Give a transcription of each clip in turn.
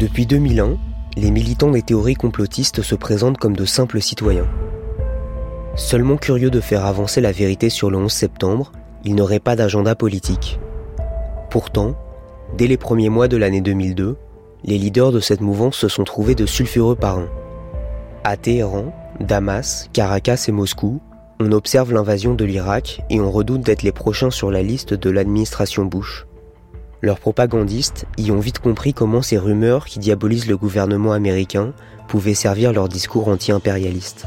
Depuis 2001, les militants des théories complotistes se présentent comme de simples citoyens. Seulement curieux de faire avancer la vérité sur le 11 septembre, ils n'auraient pas d'agenda politique. Pourtant, dès les premiers mois de l'année 2002, les leaders de cette mouvance se sont trouvés de sulfureux parrains. À Téhéran, Damas, Caracas et Moscou, on observe l'invasion de l'Irak et on redoute d'être les prochains sur la liste de l'administration Bush. Leurs propagandistes y ont vite compris comment ces rumeurs qui diabolisent le gouvernement américain pouvaient servir leur discours anti-impérialiste.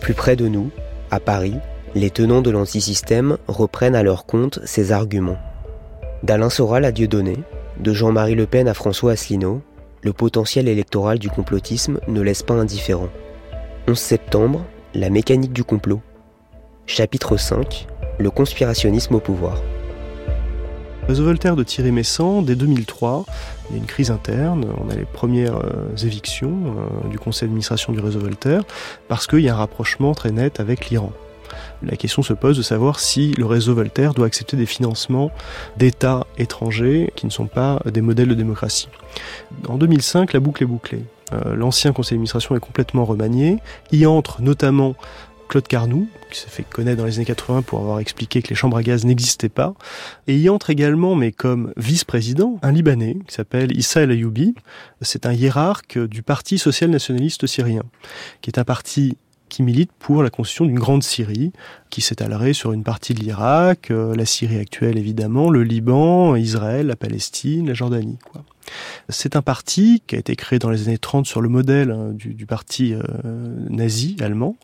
Plus près de nous, à Paris, les tenants de l'antisystème reprennent à leur compte ces arguments. D'Alain Soral à Dieudonné, de Jean-Marie Le Pen à François Asselineau, le potentiel électoral du complotisme ne laisse pas indifférent. 11 septembre, la mécanique du complot. Chapitre 5, le conspirationnisme au pouvoir. Réseau Voltaire de Thierry Messant, dès 2003, il y a une crise interne, on a les premières euh, évictions euh, du conseil d'administration du réseau Voltaire, parce qu'il y a un rapprochement très net avec l'Iran. La question se pose de savoir si le réseau Voltaire doit accepter des financements d'États étrangers qui ne sont pas des modèles de démocratie. En 2005, la boucle est bouclée. Euh, l'ancien conseil d'administration est complètement remanié. Y entre notamment Claude Carnoux, qui s'est fait connaître dans les années 80 pour avoir expliqué que les chambres à gaz n'existaient pas. Et y entre également, mais comme vice-président, un Libanais qui s'appelle Issa El Ayoubi. C'est un hiérarque du Parti social-nationaliste syrien, qui est un parti qui milite pour la construction d'une grande Syrie, qui s'étalerait sur une partie de l'Irak, euh, la Syrie actuelle évidemment, le Liban, Israël, la Palestine, la Jordanie. Quoi. C'est un parti qui a été créé dans les années 30 sur le modèle hein, du, parti euh, nazi allemand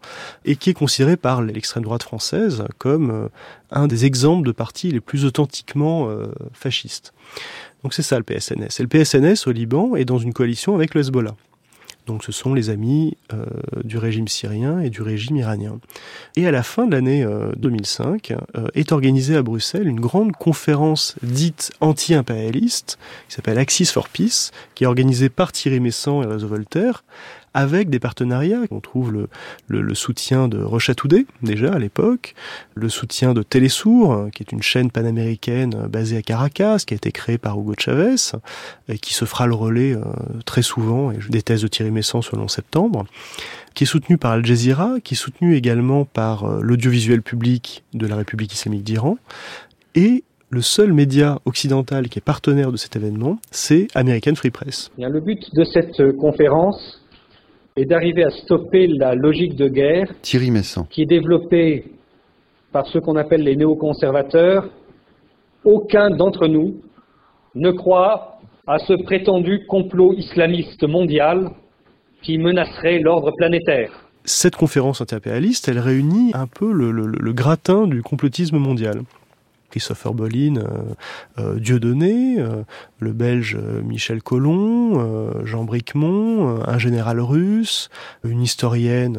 et qui est considéré par l'extrême droite française comme euh, un des exemples de partis les plus authentiquement fascistes. Donc c'est ça le PSNS. Et le PSNS au Liban est dans une coalition avec le Hezbollah. Donc ce sont les amis euh, du régime syrien et du régime iranien. Et à la fin de l'année 2005 euh, euh, est organisée à Bruxelles une grande conférence dite anti-impérialiste qui s'appelle Axis for Peace, qui est organisée par Thierry Messant et Réseau Voltaire, avec des partenariats. On trouve le, le, soutien de Rochatoudé, déjà à l'époque, le soutien de Télésour, qui est une chaîne panaméricaine basée à Caracas, qui a été créée par Hugo Chavez, et qui se fera le relais euh, très souvent, et des thèses de Thierry Messant le 11 septembre, qui est soutenu par Al Jazeera, qui est soutenu également par euh, l'audiovisuel public de la République islamique d'Iran, et le seul média occidental qui est partenaire de cet événement, c'est American Free Press. le but de cette conférence et d'arriver à stopper la logique de guerre Thierry qui est développée par ceux qu'on appelle les néoconservateurs. Aucun d'entre nous ne croit à ce prétendu complot islamiste mondial qui menacerait l'ordre planétaire. Cette conférence impérialiste, elle réunit un peu le, le gratin du complotisme mondial. Christopher Bolin, euh, euh, Dieudonné, euh, le Belge Michel Collomb, Jean Bricmont, un général russe, une historienne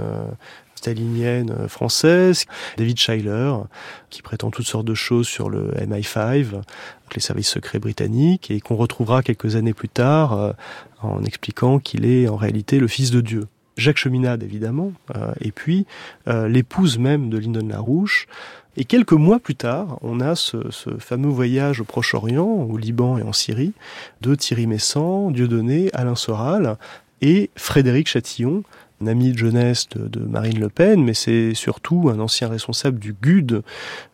stalinienne française, David Schuyler, qui prétend toutes sortes de choses sur le MI5, les services secrets britanniques, et qu'on retrouvera quelques années plus tard en expliquant qu'il est en réalité le fils de Dieu. Jacques Cheminade, évidemment, et puis l'épouse même de Lyndon LaRouche, et quelques mois plus tard, on a ce, fameux voyage au Proche-Orient, au Liban et en Syrie, de Thierry Messant, Dieudonné, Alain Soral et Frédéric Chatillon, un ami de jeunesse de, Marine Le Pen, mais c'est surtout un ancien responsable du GUD,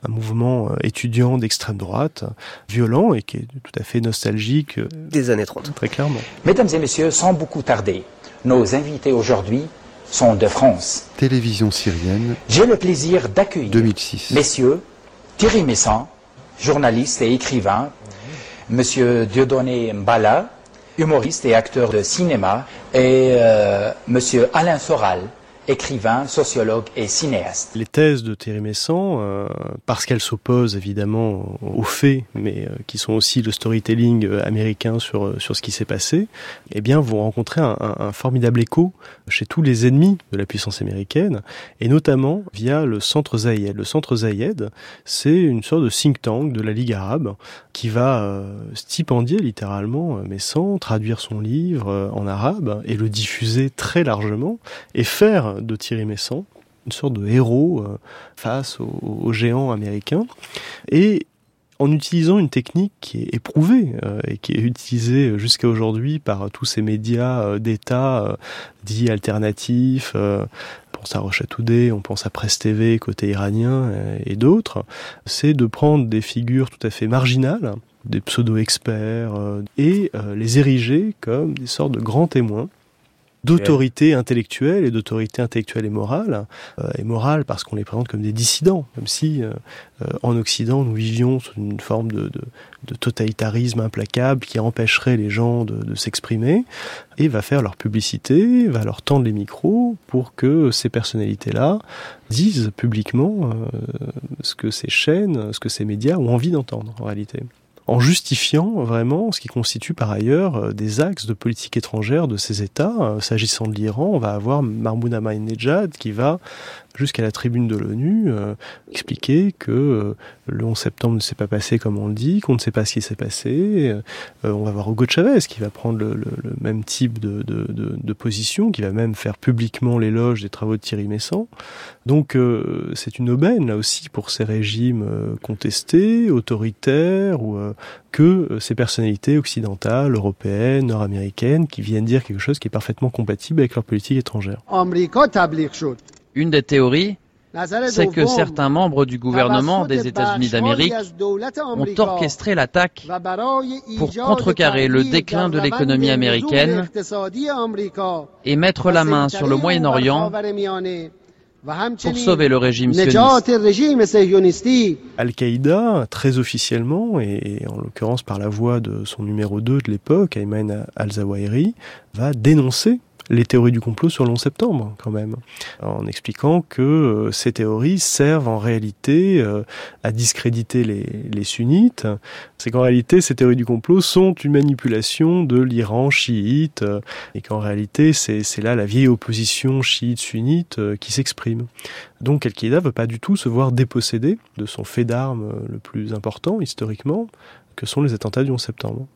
un mouvement euh, étudiant d'extrême droite, violent et qui est tout à fait nostalgique. Euh, Des années 30. Très clairement. Mesdames et messieurs, sans beaucoup tarder, nos invités aujourd'hui sont de France. Télévision syrienne. J'ai le plaisir d'accueillir 2006. messieurs Thierry Messan, journaliste et écrivain, monsieur Dieudonné Mbala, humoriste et acteur de cinéma, et euh, monsieur Alain Soral, écrivain, sociologue et cinéaste. Les thèses de Thierry Messant, euh, parce qu'elles s'opposent évidemment aux faits, mais euh, qui sont aussi le storytelling euh, américain sur, sur ce qui s'est passé, eh bien vont rencontrer un, un, formidable écho chez tous les ennemis de la puissance américaine, et notamment via le Centre Zayed. Le Centre Zayed, c'est une sorte de think tank de la Ligue arabe qui va stipendier littéralement Messant, traduire son livre en arabe et le diffuser très largement, et faire de Thierry Messant, une sorte de héros euh, face aux, géants américains. Et en utilisant une technique qui est éprouvée euh, et qui est utilisée jusqu'à aujourd'hui par tous ces médias euh, d'État dits alternatifs. on pense à Rocha on pense à Presse TV côté iranien et d'autres. C'est de prendre des figures tout à fait marginales, des pseudo-experts, et les ériger comme des sortes de grands témoins d'autorité intellectuelle et d'autorité intellectuelle et morale, euh, et morale parce qu'on les présente comme des dissidents, comme si euh, euh, en Occident nous vivions sous une forme de, de, totalitarisme implacable qui empêcherait les gens de, de s'exprimer, et va faire leur publicité, va leur tendre les micros pour que ces personnalités-là disent publiquement ce que ces chaînes, ce que ces médias ont envie d'entendre en réalité en justifiant vraiment ce qui constitue par ailleurs euh, des axes de politique étrangère de ces États. Euh, s'agissant de l'Iran, on va avoir Mahmoud Ahmadinejad qui va jusqu'à la tribune de l'ONU, euh, expliquer que euh, le 11 septembre ne s'est pas passé comme on le dit, qu'on ne sait pas ce qui s'est passé. Euh, on va voir Hugo Chavez qui va prendre le, même type de, position, qui va même faire publiquement l'éloge des travaux de Thierry Messant. Donc c'est une aubaine là aussi pour ces régimes contestés, autoritaires, ou que ces personnalités occidentales, européennes, nord-américaines, qui viennent dire quelque chose qui est parfaitement compatible avec leur politique étrangère. Une des théories, c'est que certains membres du gouvernement des États-Unis d'Amérique ont orchestré l'attaque pour contrecarrer le déclin de l'économie américaine et mettre la main sur le Moyen-Orient pour sauver le régime sioniste. Al-Qaïda, très officiellement, et en l'occurrence par la voix de son numéro 2 de l'époque, Ayman al-Zawahiri, va dénoncer les théories du complot sur le 11 septembre, quand même, en expliquant que euh, ces théories servent en réalité euh, à discréditer les, les sunnites. C'est qu'en réalité, ces théories du complot sont une manipulation de l'Iran chiite, euh, et qu'en réalité, c'est là la vieille opposition chiite-sunnite qui s'exprime. Donc Al-Qaïda veut pas du tout se voir dépossédé de son fait d'armes le plus important, historiquement, que sont les attentats du 11 septembre.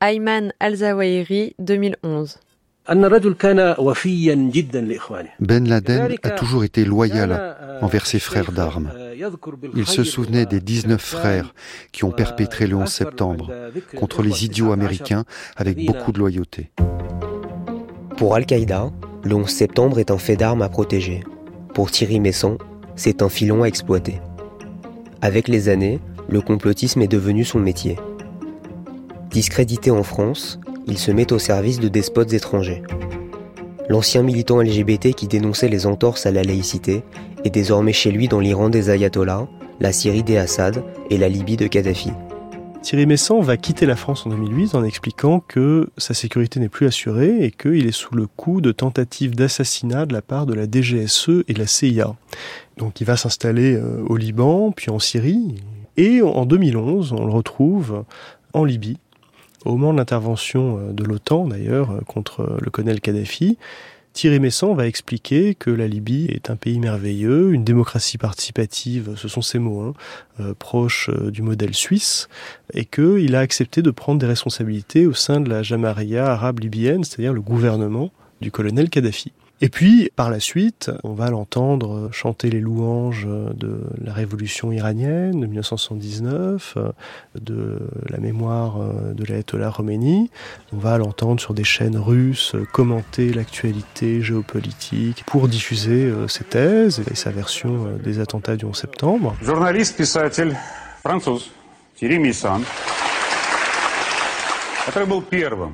Ayman al-Zawahiri, 2011. Ben Laden a toujours été loyal envers ses frères d'armes. Il se souvenait des 19 frères qui ont perpétré le 11 septembre contre les idiots américains avec beaucoup de loyauté. Pour Al-Qaïda, le 11 septembre est un fait d'armes à protéger. Pour Thierry Messon, c'est un filon à exploiter. Avec les années, le complotisme est devenu son métier. Discrédité en France, il se met au service de despotes étrangers. L'ancien militant LGBT qui dénonçait les entorses à la laïcité est désormais chez lui dans l'Iran des ayatollahs, la Syrie des Assad et la Libye de Kadhafi. Thierry Messant va quitter la France en 2008 en expliquant que sa sécurité n'est plus assurée et qu'il est sous le coup de tentatives d'assassinat de la part de la DGSE et de la CIA. Donc il va s'installer euh, au Liban, puis en Syrie. Et en 2011, on le retrouve en Libye, au moment de l'intervention euh, de l'OTAN, d'ailleurs, euh, contre le colonel Kadhafi, Thierry Messant va expliquer que la Libye est un pays merveilleux, une démocratie participative, ce sont ses mots, hein, euh, proche du modèle suisse, et qu'il a accepté de prendre des responsabilités au sein de la Jamaria arabe libyenne, c'est-à-dire le gouvernement du colonel Kadhafi. Et puis, par la suite, on va l'entendre chanter les louanges de la révolution iranienne de 1979, de la mémoire de l'ayatollah Khomeini. On va l'entendre sur des chaînes russes commenter l'actualité géopolitique pour diffuser euh, ses thèses et sa version euh, des attentats du 11 septembre. Journaliste,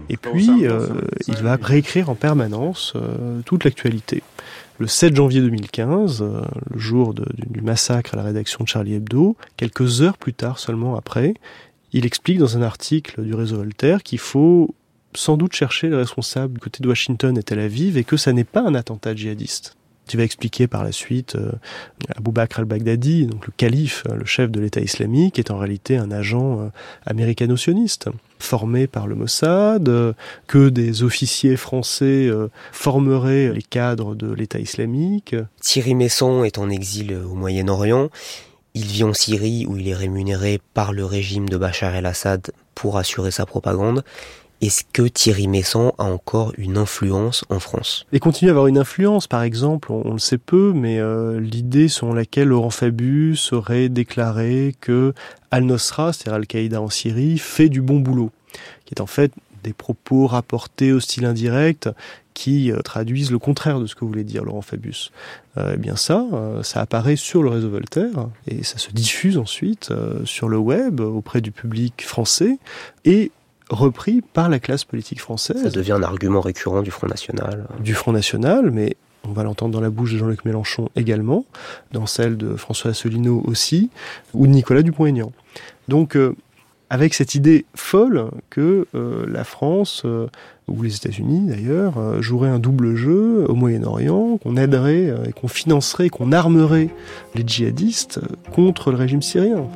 et puis, euh, il va réécrire en permanence euh, toute l'actualité. Le 7 janvier 2015, euh, le jour du massacre à la rédaction de Charlie Hebdo, quelques heures plus tard seulement après, il explique dans un article du réseau Voltaire qu'il faut sans doute chercher les responsables du côté de Washington et Tel Aviv et que ça n'est pas un attentat djihadiste. Tu vas expliquer par la suite euh, Abu Bakr al-Baghdadi, donc le calife, le chef de l'État islamique, est en réalité un agent euh, américano-sioniste formé par le Mossad, euh, que des officiers français euh, formeraient les cadres de l'État islamique. Thierry Messon est en exil au Moyen-Orient. Il vit en Syrie où il est rémunéré par le régime de Bachar el-Assad pour assurer sa propagande. Est-ce que Thierry Messant a encore une influence en France? Et continue à avoir une influence, par exemple, on, le sait peu, mais euh, l'idée selon laquelle Laurent Fabius aurait déclaré que Al-Nosra, c'est-à-dire Al-Qaïda en Syrie, fait du bon boulot, qui est en fait des propos rapportés au style indirect qui euh, traduisent le contraire de ce que voulait dire Laurent Fabius. Euh, eh bien ça, ça apparaît sur le réseau Voltaire et ça se diffuse ensuite sur le web auprès du public français et repris par la classe politique française. Ça devient un argument récurrent du Front National. Du Front National, mais on va l'entendre dans la bouche de Jean-Luc Mélenchon également, dans celle de François Asselineau aussi, ou de Nicolas Dupont-Aignan. Donc, avec cette idée folle que euh, la France, euh, ou les États-Unis d'ailleurs, euh, joueraient un double jeu au Moyen-Orient, qu'on aiderait et qu'on financerait, qu'on armerait les djihadistes contre le régime syrien.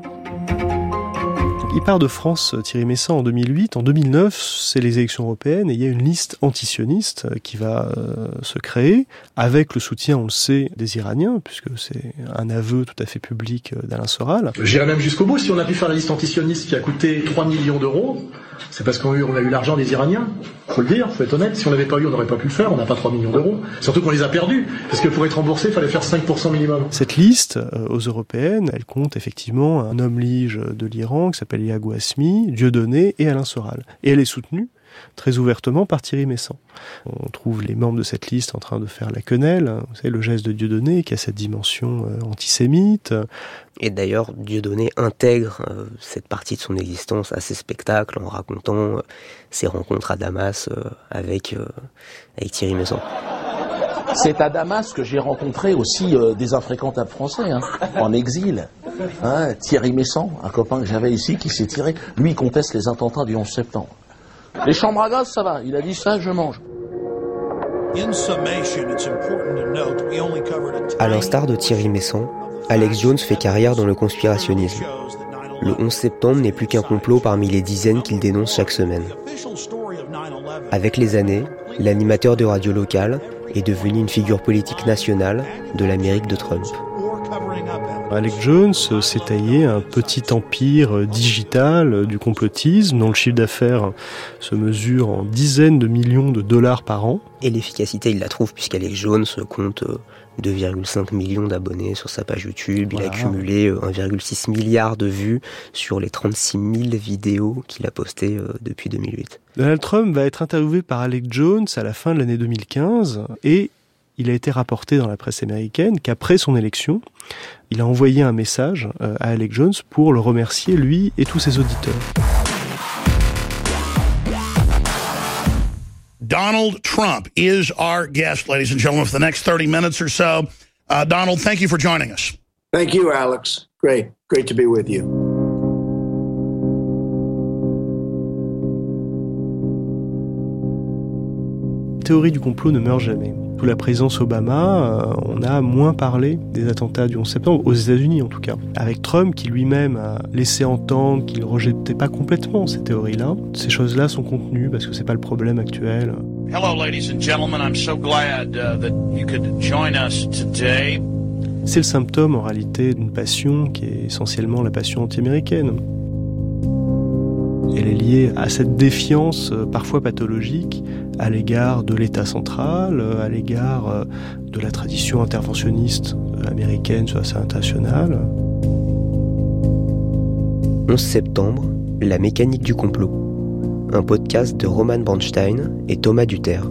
Il part de France, Thierry Messant, en 2008. En 2009, c'est les élections européennes et il y a une liste antisioniste qui va euh, se créer avec le soutien, on le sait, des Iraniens, puisque c'est un aveu tout à fait public euh, d'Alain Soral. J'irai même jusqu'au bout. Si on a pu faire la liste antisioniste qui a coûté 3 millions d'euros, c'est parce qu'on a eu, l'argent des Iraniens. Faut le dire, faut être honnête. Si on n'avait pas eu, on n'aurait pas pu le faire. On n'a pas 3 millions d'euros. Surtout qu'on les a perdus. Parce que pour être remboursé, il fallait faire 5% minimum. Cette liste, euh, aux européennes, elle compte effectivement un homme lige de l'Iran qui s'appelle Yago Asmi, Dieudonné et Alain Soral. Et elle est soutenue très ouvertement par Thierry Messant. On trouve les membres de cette liste en train de faire la quenelle, hein, vous savez, le geste de Dieudonné qui a cette dimension euh, antisémite. Et d'ailleurs, Dieudonné intègre euh, cette partie de son existence à ses spectacles en racontant euh, ses rencontres à Damas avec, avec Thierry Messant. C'est à Damas que j'ai rencontré aussi des infréquentables français, hein, en exil. Hein, Thierry Messant, un copain que j'avais ici, qui s'est tiré, lui, il conteste les attentats du 11 septembre. Les chambres à gaz, ça va. Il a dit ça, je mange. À l'instar de Thierry Messant, Alex Jones fait carrière dans le conspirationnisme. Le 11 septembre n'est plus qu'un complot parmi les dizaines qu'il dénonce chaque semaine. Avec les années, l'animateur de radio locale est devenu une figure politique nationale de l'Amérique de Trump. Alex Jones s'est taillé un petit empire digital du complotisme dont le chiffre d'affaires se mesure en dizaines de millions de dollars par an. Et l'efficacité, il la trouve puisqu'Alex Jones compte 2,5 millions d'abonnés sur sa page YouTube. Il a cumulé 1,6 milliard de vues sur les 36 000 vidéos qu'il a postées euh, depuis 2008. Donald Trump va être interviewé par Alex Jones à la fin de l'année 2015 et il a été rapporté dans la presse américaine qu'après son élection, il a envoyé un message euh, à Alec Jones pour le remercier, lui et tous ses auditeurs. Donald Trump is our guest, ladies and gentlemen, for the next 30 minutes or so. Uh, Donald, thank you for joining us. Thank you, Alex. Great. Great to be with you. Théorie du complot ne meurt jamais. Sous la présence Obama, euh, on a moins parlé des attentats du 11 septembre, aux États-Unis en tout cas. Avec Trump, qui lui-même a laissé entendre qu'il ne rejetait pas complètement ces théories-là, ces choses-là sont contenues parce que c'est pas le problème actuel. C'est le symptôme en réalité d'une passion qui est essentiellement la passion anti-américaine. Elle est liée à cette défiance euh, parfois pathologique à l'égard de l'État central, euh, à l'égard euh, de la tradition interventionniste américaine sur la scène internationale. 11 septembre, La mécanique du complot. Un podcast de Roman Bronstein et Thomas Duterre.